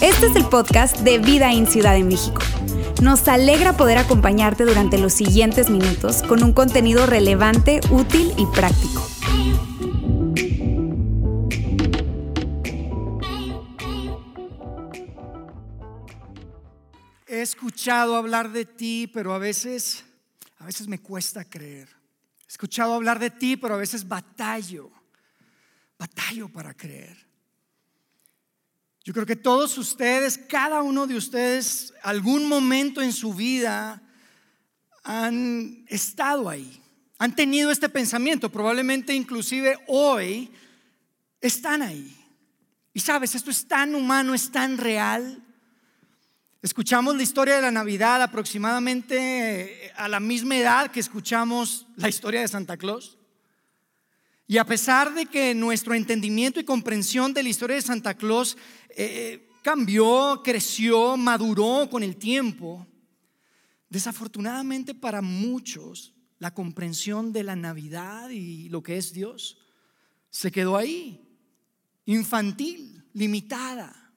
Este es el podcast de Vida en Ciudad de México. Nos alegra poder acompañarte durante los siguientes minutos con un contenido relevante, útil y práctico. He escuchado hablar de ti, pero a veces, a veces me cuesta creer. He escuchado hablar de ti, pero a veces batallo, batallo para creer. Yo creo que todos ustedes, cada uno de ustedes, algún momento en su vida han estado ahí, han tenido este pensamiento, probablemente inclusive hoy están ahí. Y sabes, esto es tan humano, es tan real. Escuchamos la historia de la Navidad aproximadamente a la misma edad que escuchamos la historia de Santa Claus. Y a pesar de que nuestro entendimiento y comprensión de la historia de Santa Claus eh, cambió, creció, maduró con el tiempo, desafortunadamente para muchos la comprensión de la Navidad y lo que es Dios se quedó ahí, infantil, limitada.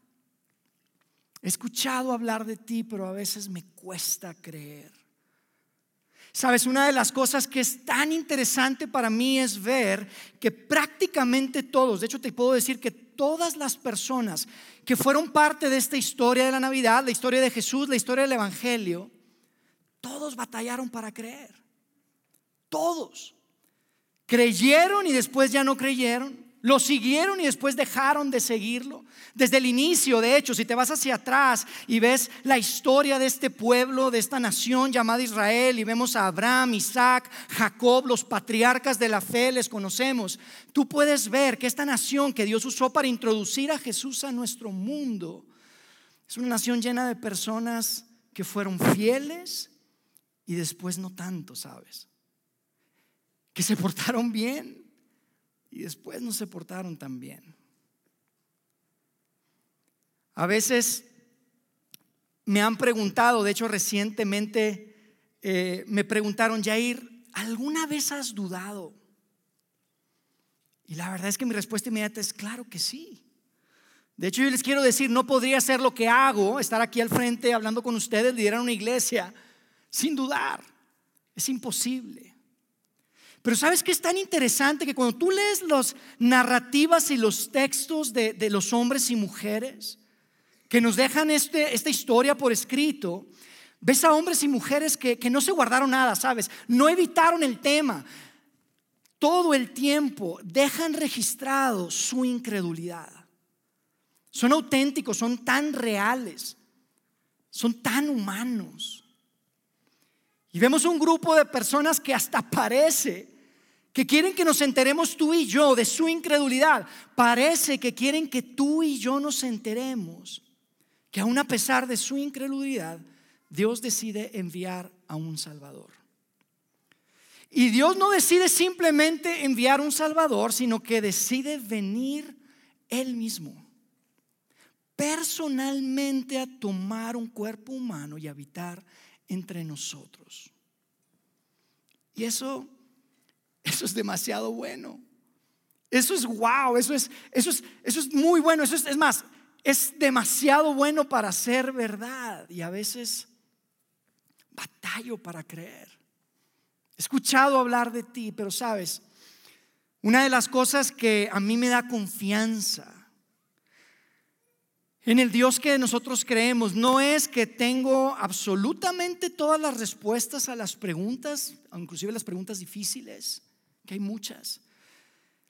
He escuchado hablar de ti, pero a veces me cuesta creer. Sabes, una de las cosas que es tan interesante para mí es ver que prácticamente todos, de hecho te puedo decir que todas las personas que fueron parte de esta historia de la Navidad, la historia de Jesús, la historia del Evangelio, todos batallaron para creer. Todos. Creyeron y después ya no creyeron. Lo siguieron y después dejaron de seguirlo. Desde el inicio, de hecho, si te vas hacia atrás y ves la historia de este pueblo, de esta nación llamada Israel, y vemos a Abraham, Isaac, Jacob, los patriarcas de la fe, les conocemos, tú puedes ver que esta nación que Dios usó para introducir a Jesús a nuestro mundo, es una nación llena de personas que fueron fieles y después no tanto, ¿sabes? Que se portaron bien y después no se portaron tan bien. A veces me han preguntado, de hecho recientemente eh, me preguntaron, Jair, ¿alguna vez has dudado? Y la verdad es que mi respuesta inmediata es claro que sí. De hecho, yo les quiero decir, no podría ser lo que hago, estar aquí al frente hablando con ustedes, liderar una iglesia, sin dudar. Es imposible. Pero sabes que es tan interesante que cuando tú lees las narrativas y los textos de, los hombres y mujeres que nos dejan este, esta historia por escrito, ves a hombres y mujeres que, que no se guardaron nada, ¿sabes? No evitaron el tema. Todo el tiempo dejan registrado su incredulidad. Son auténticos, son tan reales, son tan humanos. Y vemos un grupo de personas que hasta parece que quieren que nos enteremos tú y yo de su incredulidad. Parece que quieren que tú y yo nos enteremos que aún a pesar de su incredulidad, Dios decide enviar a un Salvador. Y Dios no decide simplemente enviar un Salvador, sino que decide venir Él mismo, personalmente a tomar un cuerpo humano y habitar entre nosotros. Y eso, eso es demasiado bueno. Eso es wow, eso es, eso es, eso es muy bueno. Eso es, más, es demasiado bueno para ser verdad. Y a veces batallo para creer. He escuchado hablar de ti, pero sabes, una de las cosas que a mí me da confianza en el Dios que nosotros creemos no es que tengo absolutamente todas las respuestas a las preguntas, inclusive las preguntas difíciles, que hay muchas.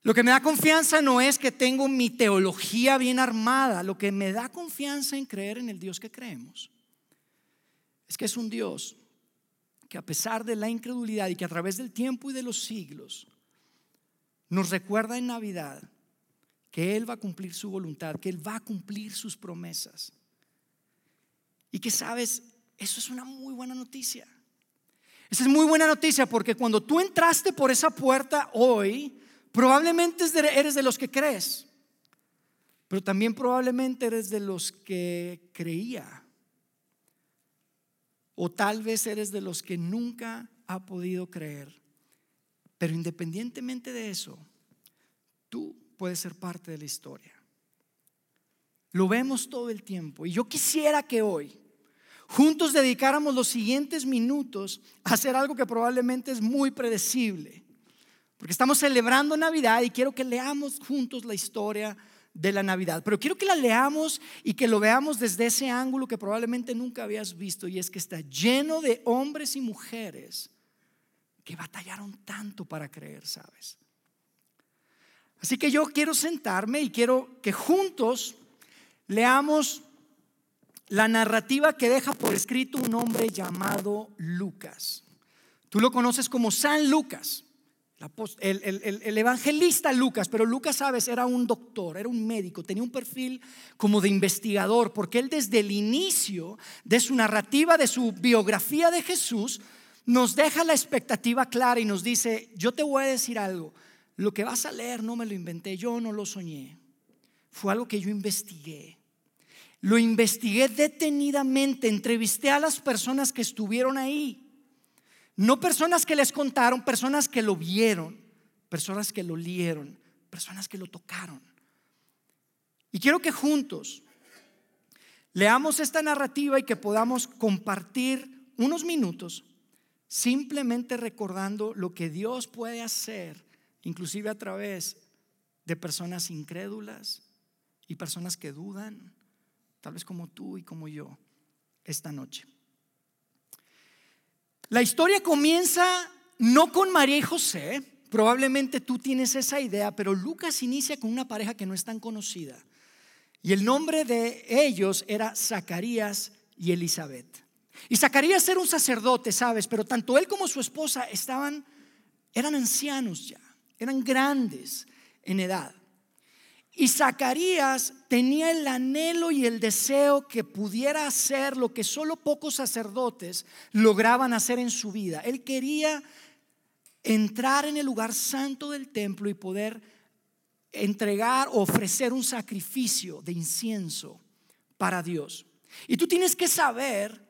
Lo que me da confianza no es que tengo mi teología bien armada, lo que me da confianza en creer en el Dios que creemos es que es un Dios que a pesar de la incredulidad y que a través del tiempo y de los siglos nos recuerda en Navidad que Él va a cumplir su voluntad, que Él va a cumplir sus promesas. Y que sabes, eso es una muy buena noticia. Esa es muy buena noticia porque cuando tú entraste por esa puerta hoy, probablemente eres de los que crees, pero también probablemente eres de los que creía. O tal vez eres de los que nunca ha podido creer. Pero independientemente de eso, tú puede ser parte de la historia. Lo vemos todo el tiempo. Y yo quisiera que hoy juntos dedicáramos los siguientes minutos a hacer algo que probablemente es muy predecible. Porque estamos celebrando Navidad y quiero que leamos juntos la historia de la Navidad. Pero quiero que la leamos y que lo veamos desde ese ángulo que probablemente nunca habías visto y es que está lleno de hombres y mujeres que batallaron tanto para creer, ¿sabes? Así que yo quiero sentarme y quiero que juntos leamos la narrativa que deja por escrito un hombre llamado Lucas. Tú lo conoces como San Lucas, el, evangelista Lucas, pero Lucas, sabes, era un doctor, era un médico, tenía un perfil como de investigador, porque él desde el inicio de su narrativa, de su biografía de Jesús, nos deja la expectativa clara y nos dice, yo te voy a decir algo, lo que vas a leer no me lo inventé, yo no lo soñé. Fue algo que yo investigué. Lo investigué detenidamente, entrevisté a las personas que estuvieron ahí. No personas que les contaron, personas que lo vieron, personas que lo lieron, personas que lo tocaron. Y quiero que juntos leamos esta narrativa y que podamos compartir unos minutos simplemente recordando lo que Dios puede hacer inclusive a través de personas incrédulas y personas que dudan, tal vez como tú y como yo, esta noche. La historia comienza no con María y José, probablemente tú tienes esa idea, pero Lucas inicia con una pareja que no es tan conocida. Y el nombre de ellos era Zacarías y Elizabeth. Y Zacarías era un sacerdote, ¿sabes? Pero tanto él como su esposa estaban, eran ancianos ya eran grandes en edad. Y Zacarías tenía el anhelo y el deseo que pudiera hacer lo que solo pocos sacerdotes lograban hacer en su vida. Él quería entrar en el lugar santo del templo y poder entregar o ofrecer un sacrificio de incienso para Dios. Y tú tienes que saber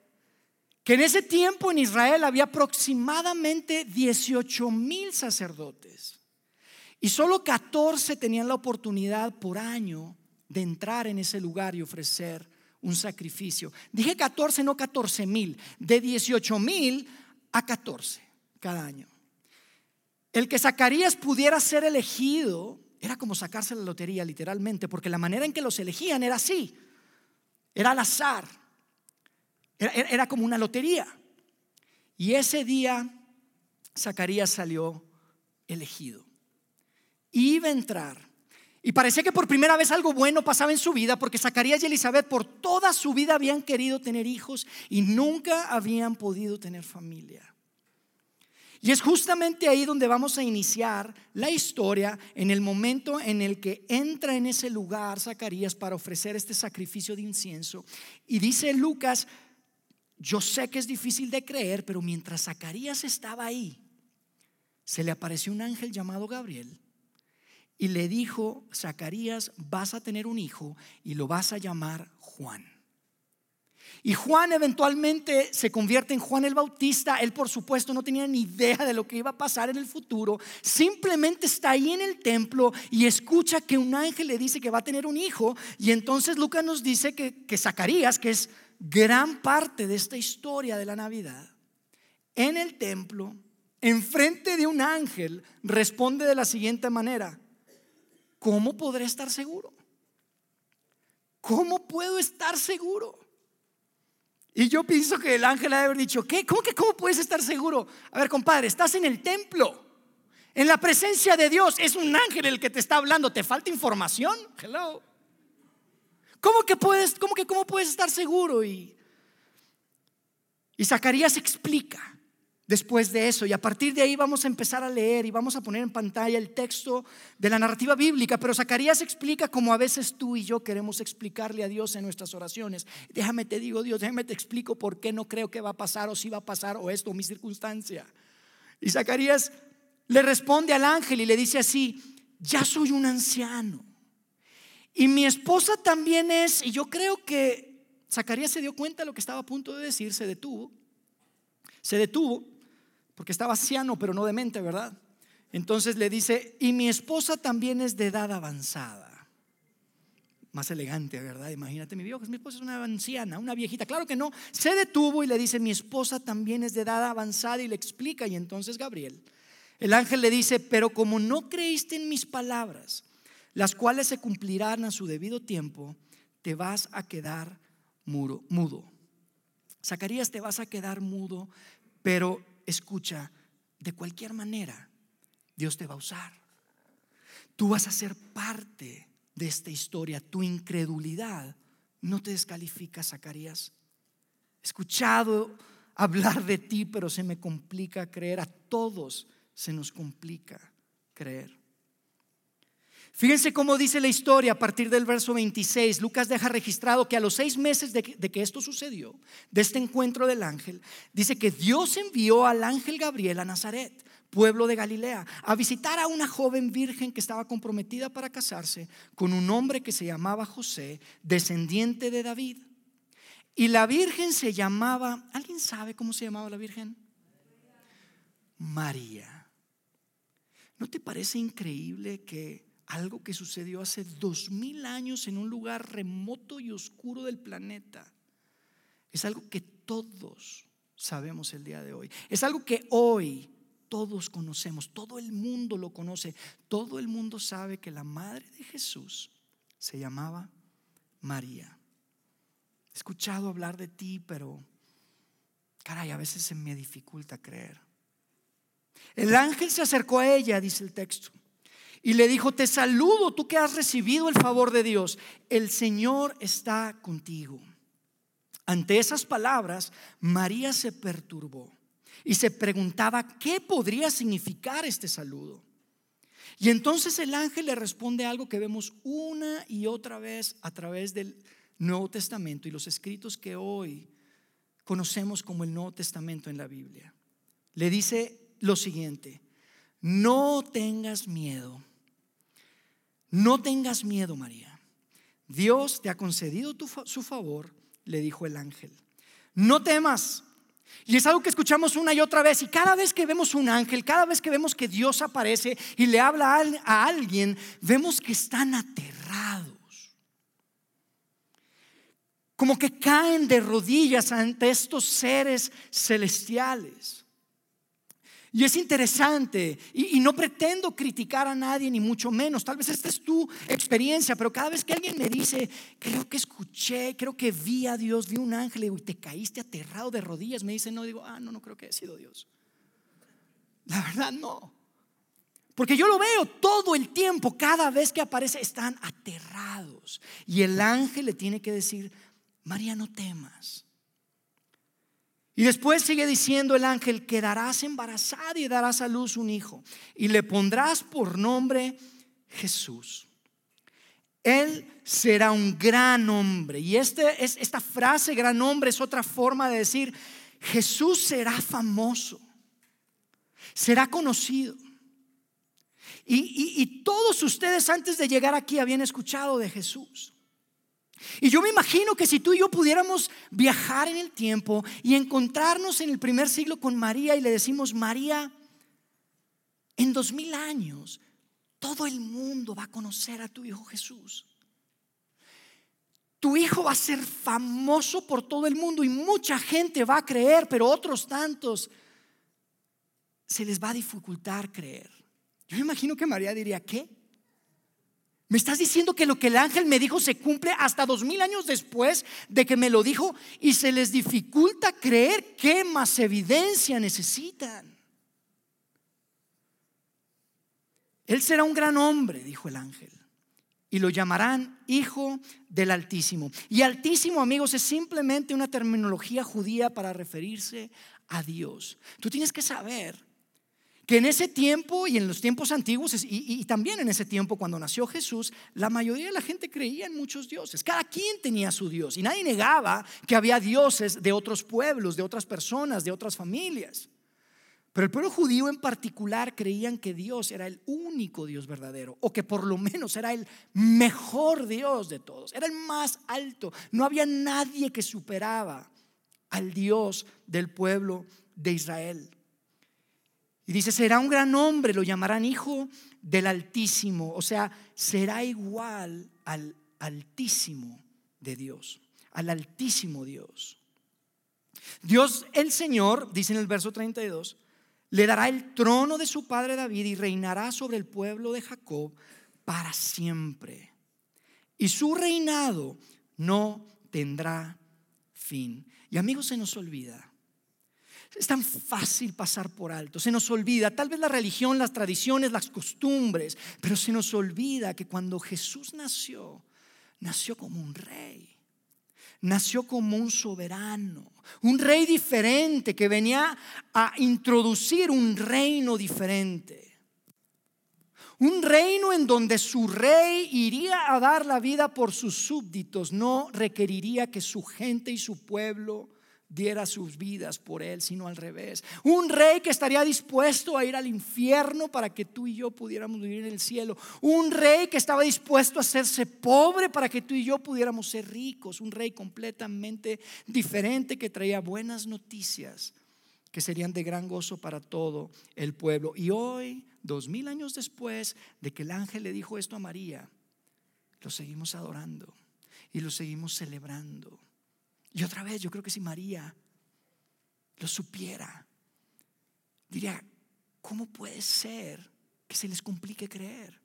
que en ese tiempo en Israel había aproximadamente 18 mil sacerdotes. Y solo 14 tenían la oportunidad por año de entrar en ese lugar y ofrecer un sacrificio. Dije 14, no 14 mil, de 18 mil a 14 cada año. El que Zacarías pudiera ser elegido era como sacarse la lotería literalmente, porque la manera en que los elegían era así, era al azar, era, era como una lotería. Y ese día Zacarías salió elegido iba a entrar. Y parecía que por primera vez algo bueno pasaba en su vida porque Zacarías y Elizabeth por toda su vida habían querido tener hijos y nunca habían podido tener familia. Y es justamente ahí donde vamos a iniciar la historia en el momento en el que entra en ese lugar Zacarías para ofrecer este sacrificio de incienso. Y dice Lucas, yo sé que es difícil de creer, pero mientras Zacarías estaba ahí, se le apareció un ángel llamado Gabriel y le dijo, Zacarías, vas a tener un hijo y lo vas a llamar Juan. Y Juan eventualmente se convierte en Juan el Bautista. Él por supuesto no tenía ni idea de lo que iba a pasar en el futuro. Simplemente está ahí en el templo y escucha que un ángel le dice que va a tener un hijo. Y entonces Lucas nos dice que, que Zacarías, que es gran parte de esta historia de la Navidad, en el templo, enfrente de un ángel, responde de la siguiente manera. ¿Cómo podré estar seguro? ¿Cómo puedo estar seguro? Y yo pienso que el ángel ha de haber dicho, ¿qué? ¿Cómo que cómo puedes estar seguro? A ver, compadre, estás en el templo, en la presencia de Dios, es un ángel el que te está hablando, ¿te falta información? Hello. ¿Cómo que puedes, cómo que cómo puedes estar seguro? Y, y Zacarías explica después de eso. Y a partir de ahí vamos a empezar a leer y vamos a poner en pantalla el texto de la narrativa bíblica. Pero Zacarías explica como a veces tú y yo queremos explicarle a Dios en nuestras oraciones. Déjame te digo, Dios, déjame te explico por qué no creo que va a pasar o si va a pasar o esto o mi circunstancia. Y Zacarías le responde al ángel y le dice así, ya soy un anciano. Y mi esposa también es, y yo creo que Zacarías se dio cuenta de lo que estaba a punto de decir, se detuvo. Se detuvo porque estaba anciano pero no demente, ¿verdad? Entonces le dice, y mi esposa también es de edad avanzada. Más elegante, ¿verdad? Imagínate, mi viejo, mi esposa es una anciana, una viejita. Claro que no. Se detuvo y le dice, mi esposa también es de edad avanzada y le explica. Y entonces Gabriel, el ángel le dice, pero como no creíste en mis palabras, las cuales se cumplirán a su debido tiempo, te vas a quedar mudo. Zacarías, te vas a quedar mudo, pero escucha, de cualquier manera, Dios te va a usar. Tú vas a ser parte de esta historia. Tu incredulidad no te descalifica, Zacarías. He escuchado hablar de ti, pero se me complica creer. A todos se nos complica creer. Fíjense cómo dice la historia a partir del verso 26. Lucas deja registrado que a los seis meses de que, esto sucedió, de este encuentro del ángel, dice que Dios envió al ángel Gabriel a Nazaret, pueblo de Galilea, a visitar a una joven virgen que estaba comprometida para casarse con un hombre que se llamaba José, descendiente de David. Y la virgen se llamaba, ¿alguien sabe cómo se llamaba la virgen? María. ¿No te parece increíble que algo que sucedió hace dos mil años en un lugar remoto y oscuro del planeta. Es algo que todos sabemos el día de hoy. Es algo que hoy todos conocemos, todo el mundo lo conoce, todo el mundo sabe que la madre de Jesús se llamaba María. He escuchado hablar de ti, pero caray, a veces se me dificulta creer. El ángel se acercó a ella, dice el texto, y le dijo, te saludo, tú que has recibido el favor de Dios, el Señor está contigo. Ante esas palabras, María se perturbó y se preguntaba qué podría significar este saludo. Y entonces el ángel le responde algo que vemos una y otra vez a través del Nuevo Testamento y los escritos que hoy conocemos como el Nuevo Testamento en la Biblia. Le dice lo siguiente, no tengas miedo. No tengas miedo, María. Dios te ha concedido su favor, le dijo el ángel. No temas. Y es algo que escuchamos una y otra vez. Y cada vez que vemos un ángel, cada vez que vemos que Dios aparece y le habla a alguien, vemos que están aterrados. Como que caen de rodillas ante estos seres celestiales. Y es interesante, y, no pretendo criticar a nadie, ni mucho menos, tal vez esta es tu experiencia, pero cada vez que alguien me dice, creo que escuché, creo que vi a Dios, vi un ángel y te caíste aterrado de rodillas, me dice, no, digo, ah, no, no creo que haya sido Dios. La verdad, no. Porque yo lo veo todo el tiempo, cada vez que aparece, están aterrados. Y el ángel le tiene que decir, María, no temas. Y después sigue diciendo el ángel, quedarás embarazada y darás a luz un hijo. Y le pondrás por nombre Jesús. Él será un gran hombre. Y este, es, esta frase, gran hombre, es otra forma de decir, Jesús será famoso, será conocido. y todos ustedes antes de llegar aquí habían escuchado de Jesús. Y yo me imagino que si tú y yo pudiéramos viajar en el tiempo y encontrarnos en el primer siglo con María y le decimos, María, en dos mil años todo el mundo va a conocer a tu Hijo Jesús. Tu hijo va a ser famoso por todo el mundo y mucha gente va a creer, pero otros tantos se les va a dificultar creer. Yo me imagino que María diría, ¿qué? ¿Me estás diciendo que lo que el ángel me dijo se cumple hasta dos mil años después de que me lo dijo y se les dificulta creer qué más evidencia necesitan? Él será un gran hombre, dijo el ángel, y lo llamarán Hijo del Altísimo. Y Altísimo, amigos, es simplemente una terminología judía para referirse a Dios. Tú tienes que saber que en ese tiempo y en los tiempos antiguos y, también en ese tiempo cuando nació Jesús, la mayoría de la gente creía en muchos dioses. Cada quien tenía su Dios y nadie negaba que había dioses de otros pueblos, de otras personas, de otras familias. Pero el pueblo judío en particular creían que Dios era el único Dios verdadero, o que por lo menos era el mejor Dios de todos, era el más alto. No había nadie que superaba al Dios del pueblo de Israel. Y dice, será un gran hombre, lo llamarán hijo del Altísimo, o sea, será igual al Altísimo de Dios, al Altísimo Dios. Dios el Señor, dice en el verso 32, le dará el trono de su padre David y reinará sobre el pueblo de Jacob para siempre. Y su reinado no tendrá fin. Y amigos, se nos olvida. Es tan fácil pasar por alto. Se nos olvida tal vez la religión, las tradiciones, las costumbres, pero se nos olvida que cuando Jesús nació, nació como un rey nació como un soberano, un rey diferente que venía a introducir un reino diferente. Un reino en donde su rey iría a dar la vida por sus súbditos, no requeriría que su gente y su pueblo diera sus vidas por él, sino al revés. Un rey que estaría dispuesto a ir al infierno para que tú y yo pudiéramos vivir en el cielo. Un rey que estaba dispuesto a hacerse pobre para que tú y yo pudiéramos ser ricos. Un rey completamente diferente que traía buenas noticias que serían de gran gozo para todo el pueblo. Y hoy, dos mil años después de que el ángel le dijo esto a María, lo seguimos adorando y lo seguimos celebrando. Y otra vez, yo creo que si María lo supiera, diría, ¿cómo puede ser que se les complique creer?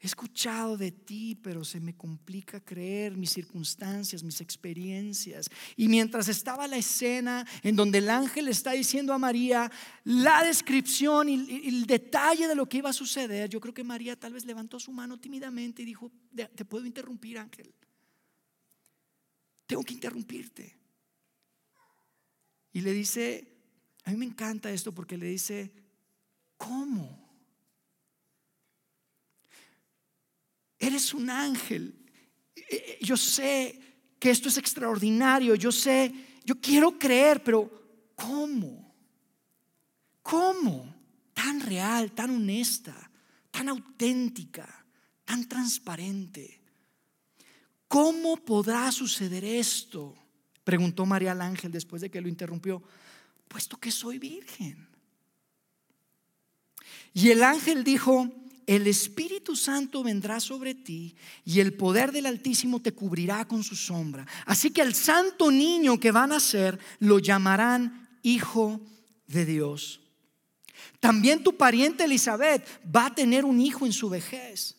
He escuchado de ti, pero se me complica creer mis circunstancias, mis experiencias. Y mientras estaba la escena en donde el ángel está diciendo a María la descripción y, el detalle de lo que iba a suceder, yo creo que María tal vez levantó su mano tímidamente y dijo, ¿te puedo interrumpir, ángel? Tengo que interrumpirte. Y le dice, a mí me encanta esto porque le dice, ¿cómo? Eres un ángel. Eh, eh, yo sé que esto es extraordinario. Yo sé, yo quiero creer, pero ¿cómo? ¿Cómo? Tan real, tan honesta, tan auténtica, tan transparente. ¿Cómo podrá suceder esto? Preguntó María al ángel después de que lo interrumpió, puesto que soy virgen. Y el ángel dijo, el Espíritu Santo vendrá sobre ti y el poder del Altísimo te cubrirá con su sombra. Así que al santo niño que van a ser lo llamarán Hijo de Dios. También tu pariente Elizabeth va a tener un hijo en su vejez.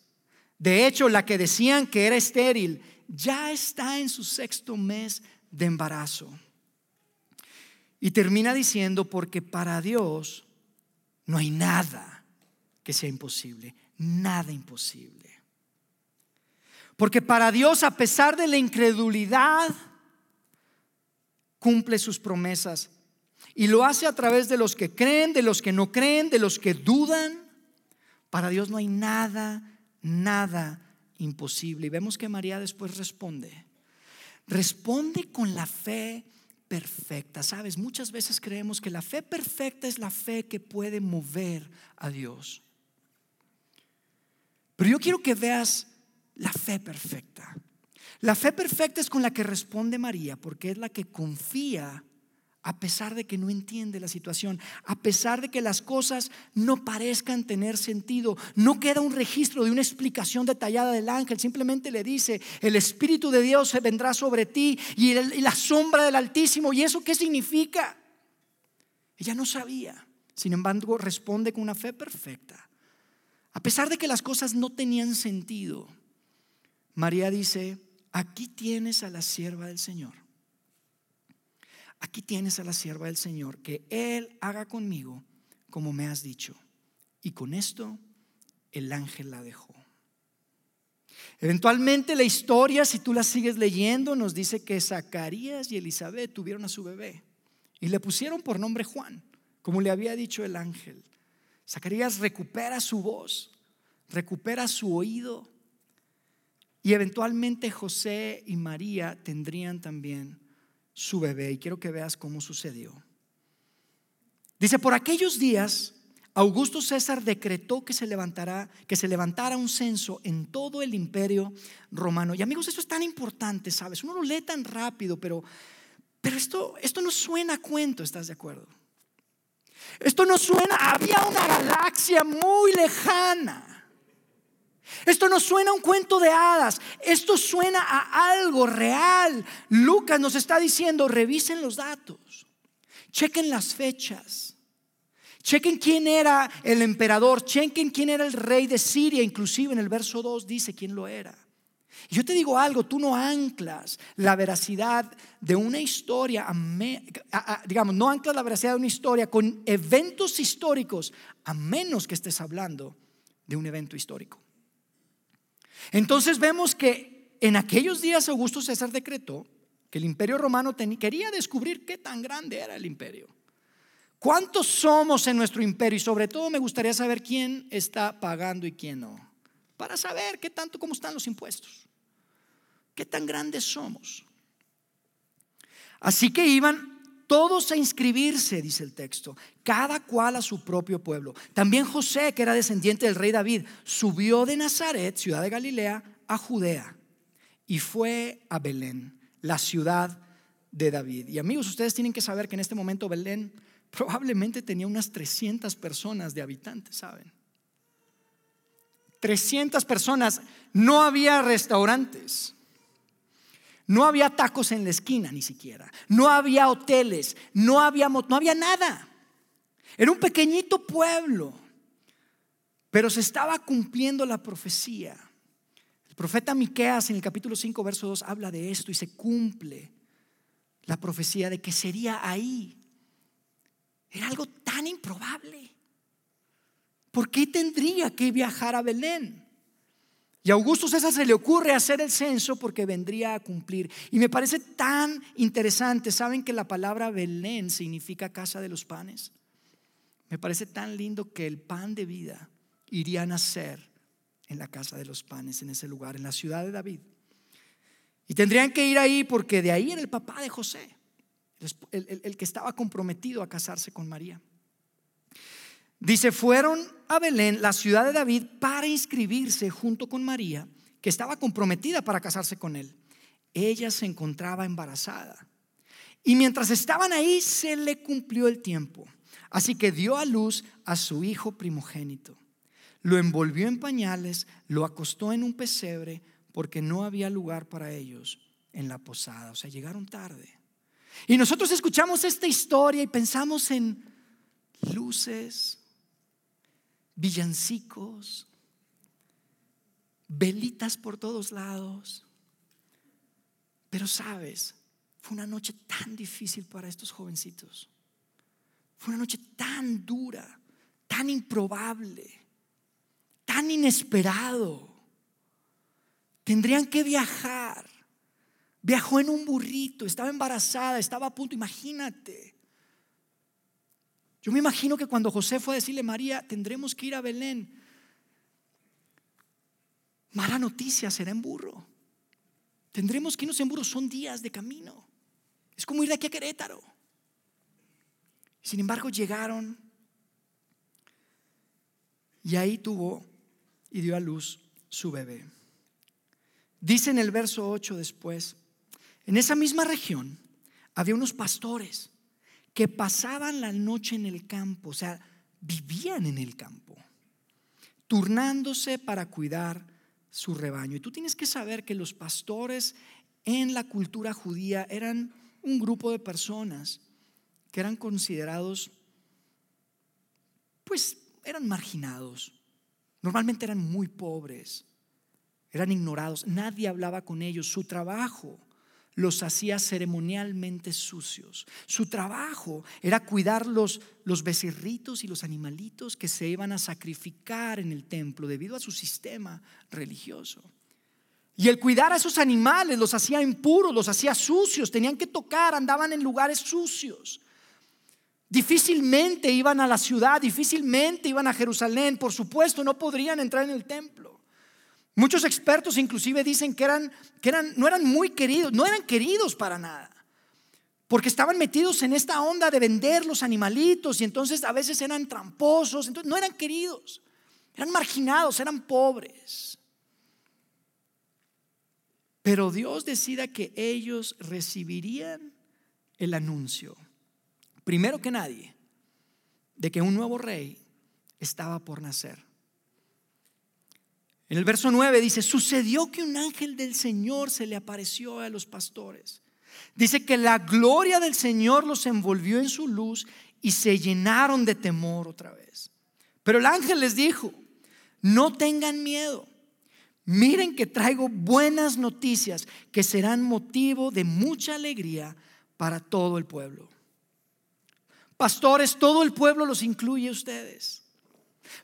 De hecho, la que decían que era estéril ya está en su sexto mes de embarazo. Y termina diciendo, porque para Dios no hay nada que sea imposible, nada imposible. Porque para Dios, a pesar de la incredulidad, cumple sus promesas. Y lo hace a través de los que creen, de los que no creen, de los que dudan. Para Dios no hay nada, nada imposible. Y vemos que María después responde. Responde con la fe perfecta. Sabes, muchas veces creemos que la fe perfecta es la fe que puede mover a Dios. Pero yo quiero que veas la fe perfecta. La fe perfecta es con la que responde María, porque es la que confía a pesar de que no entiende la situación, a pesar de que las cosas no parezcan tener sentido, no queda un registro de una explicación detallada del ángel, simplemente le dice, el Espíritu de Dios vendrá sobre ti y, la sombra del Altísimo. ¿Y eso qué significa? Ella no sabía, sin embargo responde con una fe perfecta. A pesar de que las cosas no tenían sentido, María dice, aquí tienes a la sierva del Señor aquí tienes a la sierva del Señor, que Él haga conmigo como me has dicho. Y con esto el ángel la dejó. Eventualmente la historia, si tú la sigues leyendo, nos dice que Zacarías y Elizabeth tuvieron a su bebé y le pusieron por nombre Juan, como le había dicho el ángel. Zacarías recupera su voz, recupera su oído y eventualmente José y María tendrían también su bebé y quiero que veas cómo sucedió. Dice, por aquellos días, Augusto César decretó que se levantara, que se levantara un censo en todo el imperio romano. Y amigos, esto es tan importante, ¿sabes? Uno lo lee tan rápido, pero, pero esto, esto no suena a cuento, ¿estás de acuerdo? Esto no suena, había una galaxia muy lejana. Esto no suena a un cuento de hadas, esto suena a algo real. Lucas nos está diciendo, revisen los datos, chequen las fechas, chequen quién era el emperador, chequen quién era el rey de Siria, inclusive en el verso 2 dice quién lo era. Yo te digo algo, tú no anclas la veracidad de una historia, digamos, no anclas la veracidad de una historia con eventos históricos, a menos que estés hablando de un evento histórico. Entonces vemos que en aquellos días Augusto César decretó que el imperio romano quería descubrir qué tan grande era el imperio. ¿Cuántos somos en nuestro imperio? Y sobre todo me gustaría saber quién está pagando y quién no. Para saber qué tanto, cómo están los impuestos. ¿Qué tan grandes somos? Así que iban todos a inscribirse, dice el texto, cada cual a su propio pueblo. También José, que era descendiente del rey David, subió de Nazaret, ciudad de Galilea, a Judea y fue a Belén, la ciudad de David. Y amigos, ustedes tienen que saber que en este momento Belén probablemente tenía unas 300 personas de habitantes, ¿saben? 300 personas, no había restaurantes. No había tacos en la esquina ni siquiera. No había hoteles. No había, no había nada. Era un pequeñito pueblo. Pero se estaba cumpliendo la profecía. El profeta Miqueas en el capítulo 5 verso 2 habla de esto y se cumple la profecía de que sería ahí. Era algo tan improbable. ¿Por qué tendría que viajar a Belén? Y a Augusto César se le ocurre hacer el censo porque vendría a cumplir. Y me parece tan interesante. ¿Saben que la palabra Belén significa casa de los panes? Me parece tan lindo que el pan de vida iría a nacer en la casa de los panes, en ese lugar, en la ciudad de David. Y tendrían que ir ahí porque de ahí era el papá de José, el, el que estaba comprometido a casarse con María. Dice, fueron a Belén, la ciudad de David, para inscribirse junto con María, que estaba comprometida para casarse con él. Ella se encontraba embarazada. Y mientras estaban ahí, se le cumplió el tiempo. Así que dio a luz a su hijo primogénito. Lo envolvió en pañales, lo acostó en un pesebre, porque no había lugar para ellos en la posada. O sea, llegaron tarde. Y nosotros escuchamos esta historia y pensamos en luces, villancicos, velitas por todos lados. Pero sabes, fue una noche tan difícil para estos jovencitos. Fue una noche tan dura, tan improbable, tan inesperado. Tendrían que viajar. Viajó en un burrito, estaba embarazada, estaba a punto, imagínate. Yo me imagino que cuando José fue a decirle, María, tendremos que ir a Belén. Mala noticia, será en burro. Tendremos que irnos en burro, son días de camino. Es como ir de aquí a Querétaro. Sin embargo, llegaron y ahí tuvo y dio a luz su bebé. Dice en el verso 8 después, en esa misma región había unos pastores que pasaban la noche en el campo, o sea, vivían en el campo, turnándose para cuidar su rebaño. Y tú tienes que saber que los pastores en la cultura judía eran un grupo de personas que eran considerados, pues eran marginados, normalmente eran muy pobres, eran ignorados, nadie hablaba con ellos, su trabajo los hacía ceremonialmente sucios. Su trabajo era cuidar los, los becerritos y los animalitos que se iban a sacrificar en el templo debido a su sistema religioso. Y el cuidar a esos animales los hacía impuros, los hacía sucios, tenían que tocar, andaban en lugares sucios. Difícilmente iban a la ciudad, difícilmente iban a Jerusalén, por supuesto no podrían entrar en el templo. Muchos expertos inclusive dicen que eran, que eran, no eran muy queridos, no eran queridos para nada. Porque estaban metidos en esta onda de vender los animalitos y entonces a veces eran tramposos, entonces no eran queridos, eran marginados, eran pobres. Pero Dios decida que ellos recibirían el anuncio, primero que nadie, de que un nuevo rey estaba por nacer. En el verso 9 dice, sucedió que un ángel del Señor se le apareció a los pastores. Dice que la gloria del Señor los envolvió en su luz y se llenaron de temor otra vez. Pero el ángel les dijo, no tengan miedo. Miren que traigo buenas noticias que serán motivo de mucha alegría para todo el pueblo. Pastores, todo el pueblo los incluye a ustedes.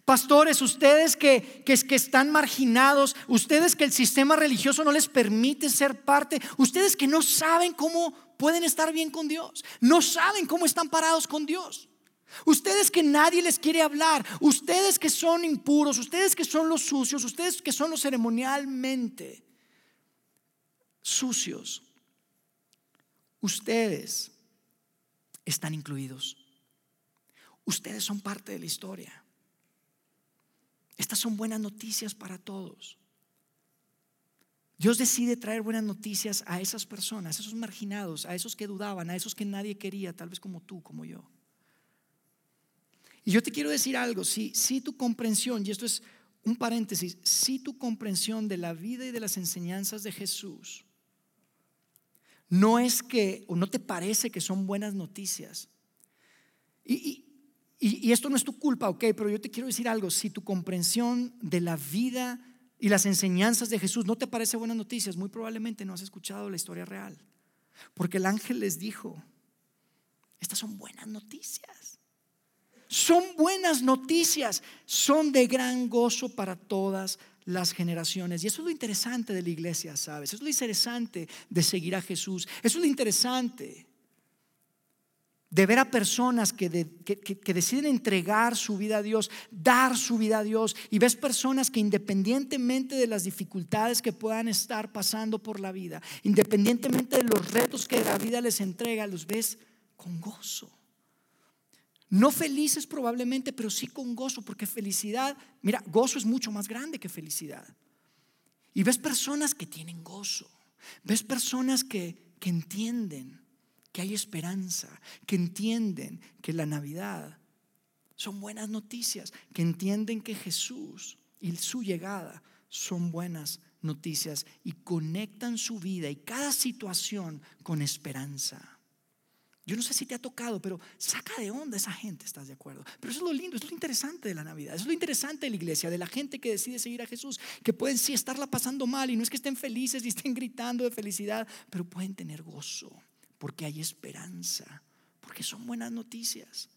Pastores, ustedes que, que, que, están marginados, ustedes que el sistema religioso no les permite ser parte, ustedes que no saben cómo pueden estar bien con Dios, no saben cómo están parados con Dios. Ustedes que nadie les quiere hablar, ustedes que son impuros, ustedes que son los sucios, ustedes que son los ceremonialmente sucios, ustedes están incluidos. Ustedes son parte de la historia. Estas son buenas noticias para todos. Dios decide traer buenas noticias a esas personas, a esos marginados, a esos que dudaban, a esos que nadie quería, tal vez como tú, como yo. Y yo te quiero decir algo, si, si tu comprensión, y esto es un paréntesis, si tu comprensión de la vida y de las enseñanzas de Jesús no es que, o no te parece que son buenas noticias, y, y, esto no es tu culpa, ok, pero yo te quiero decir algo, si tu comprensión de la vida y las enseñanzas de Jesús no te parece buenas noticias, muy probablemente no has escuchado la historia real, porque el ángel les dijo, estas son buenas noticias. Son buenas noticias, son de gran gozo para todas las generaciones. Y eso es lo interesante de la iglesia, ¿sabes? Eso es lo interesante de seguir a Jesús. Eso es lo interesante de ver a personas que, deciden entregar su vida a Dios, dar su vida a Dios, y ves personas que independientemente de las dificultades que puedan estar pasando por la vida, independientemente de los retos que la vida les entrega, los ves con gozo. No felices probablemente, pero sí con gozo, porque felicidad, mira, gozo es mucho más grande que felicidad. Y ves personas que tienen gozo, ves personas que, que entienden que hay esperanza, que entienden que la Navidad son buenas noticias, que entienden que Jesús y su llegada son buenas noticias y conectan su vida y cada situación con esperanza. Yo no sé si te ha tocado, pero saca de onda esa gente, ¿estás de acuerdo? Pero eso es lo lindo, eso es lo interesante de la Navidad, eso es lo interesante de la iglesia, de la gente que decide seguir a Jesús, que pueden sí estarla pasando mal y no es que estén felices y estén gritando de felicidad, pero pueden tener gozo porque hay esperanza, porque son buenas noticias.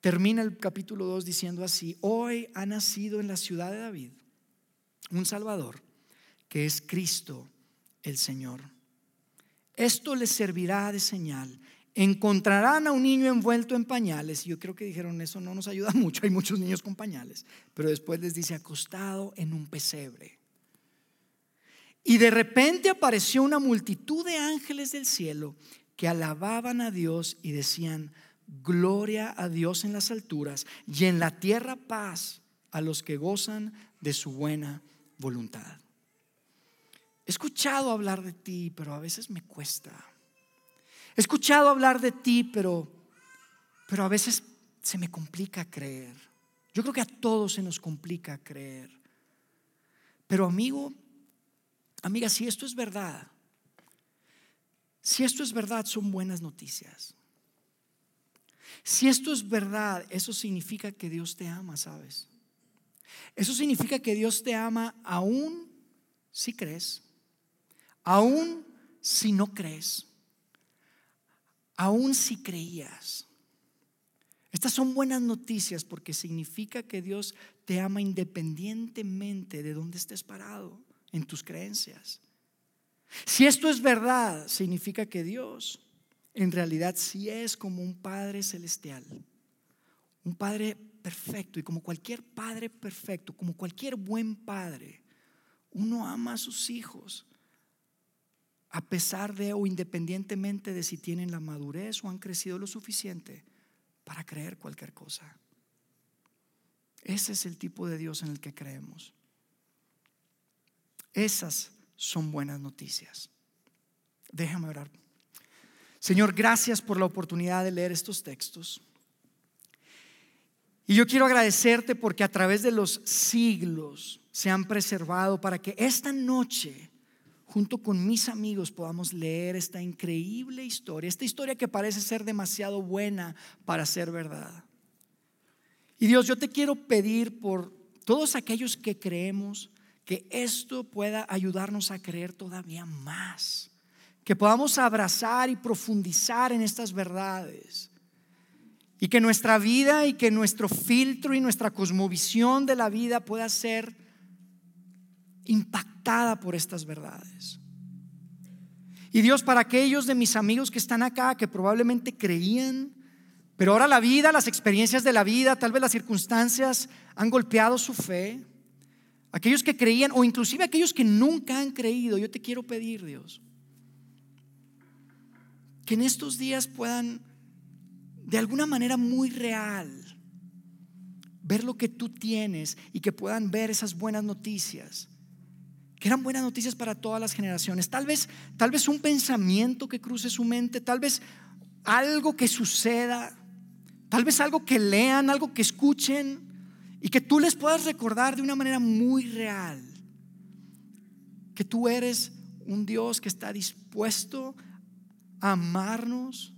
Termina el capítulo 2 diciendo así, hoy ha nacido en la ciudad de David un Salvador, que es Cristo el Señor. Esto les servirá de señal. Encontrarán a un niño envuelto en pañales. Y yo creo que dijeron, eso no nos ayuda mucho, hay muchos niños con pañales. Pero después les dice, acostado en un pesebre. Y de repente apareció una multitud de ángeles del cielo que alababan a Dios y decían, gloria a Dios en las alturas y en la tierra paz a los que gozan de su buena voluntad. He escuchado hablar de ti, pero a veces me cuesta. He escuchado hablar de ti, pero, pero a veces se me complica creer. Yo creo que a todos se nos complica creer. Pero amigo, Amiga, si esto es verdad, si esto es verdad, son buenas noticias. Si esto es verdad, eso significa que Dios te ama, ¿sabes? Eso significa que Dios te ama aún si crees, aún si no crees, aún si creías. Estas son buenas noticias porque significa que Dios te ama independientemente de dónde estés parado en tus creencias. Si esto es verdad, significa que Dios en realidad sí es como un Padre celestial, un Padre perfecto y como cualquier Padre perfecto, como cualquier buen Padre, uno ama a sus hijos a pesar de o independientemente de si tienen la madurez o han crecido lo suficiente para creer cualquier cosa. Ese es el tipo de Dios en el que creemos. Esas son buenas noticias. Déjame orar. Señor, gracias por la oportunidad de leer estos textos. Y yo quiero agradecerte porque a través de los siglos se han preservado para que esta noche, junto con mis amigos, podamos leer esta increíble historia, esta historia que parece ser demasiado buena para ser verdad. Y Dios, yo te quiero pedir por todos aquellos que creemos que esto pueda ayudarnos a creer todavía más que podamos abrazar y profundizar en estas verdades. Y que nuestra vida y que nuestro filtro y nuestra cosmovisión de la vida pueda ser impactada por estas verdades. Y Dios, para aquellos de mis amigos que están acá, que probablemente creían, pero ahora la vida, las experiencias de la vida, tal vez las circunstancias han golpeado su fe, aquellos que creían o inclusive aquellos que nunca han creído, yo te quiero pedir, Dios, que en estos días puedan, de alguna manera muy real, ver lo que tú tienes y que puedan ver esas buenas noticias. Que eran buenas noticias para todas las generaciones. Tal vez, tal vez un pensamiento que cruce su mente, tal vez algo que suceda, tal vez algo que lean, algo que escuchen y que tú les puedas recordar de una manera muy real que tú eres un Dios que está dispuesto amarnos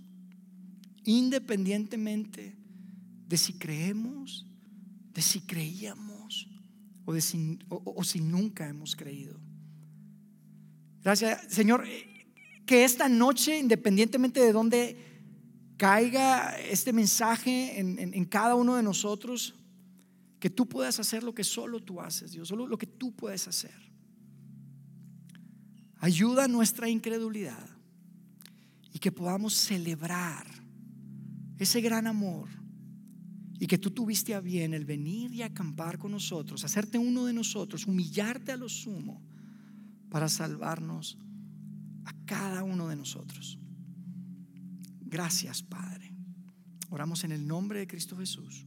independientemente de si creemos, de si creíamos o, de si, o, si nunca hemos creído. Gracias, Señor, que esta noche, independientemente de dónde caiga este mensaje en, en, cada uno de nosotros, que tú puedas hacer lo que solo tú haces, Dios, solo lo que tú puedes hacer. Ayuda nuestra incredulidad y que podamos celebrar ese gran amor y que tú tuviste a bien el venir y acampar con nosotros, hacerte uno de nosotros, humillarte a lo sumo para salvarnos a cada uno de nosotros. Gracias, Padre. Oramos en el nombre de Cristo Jesús.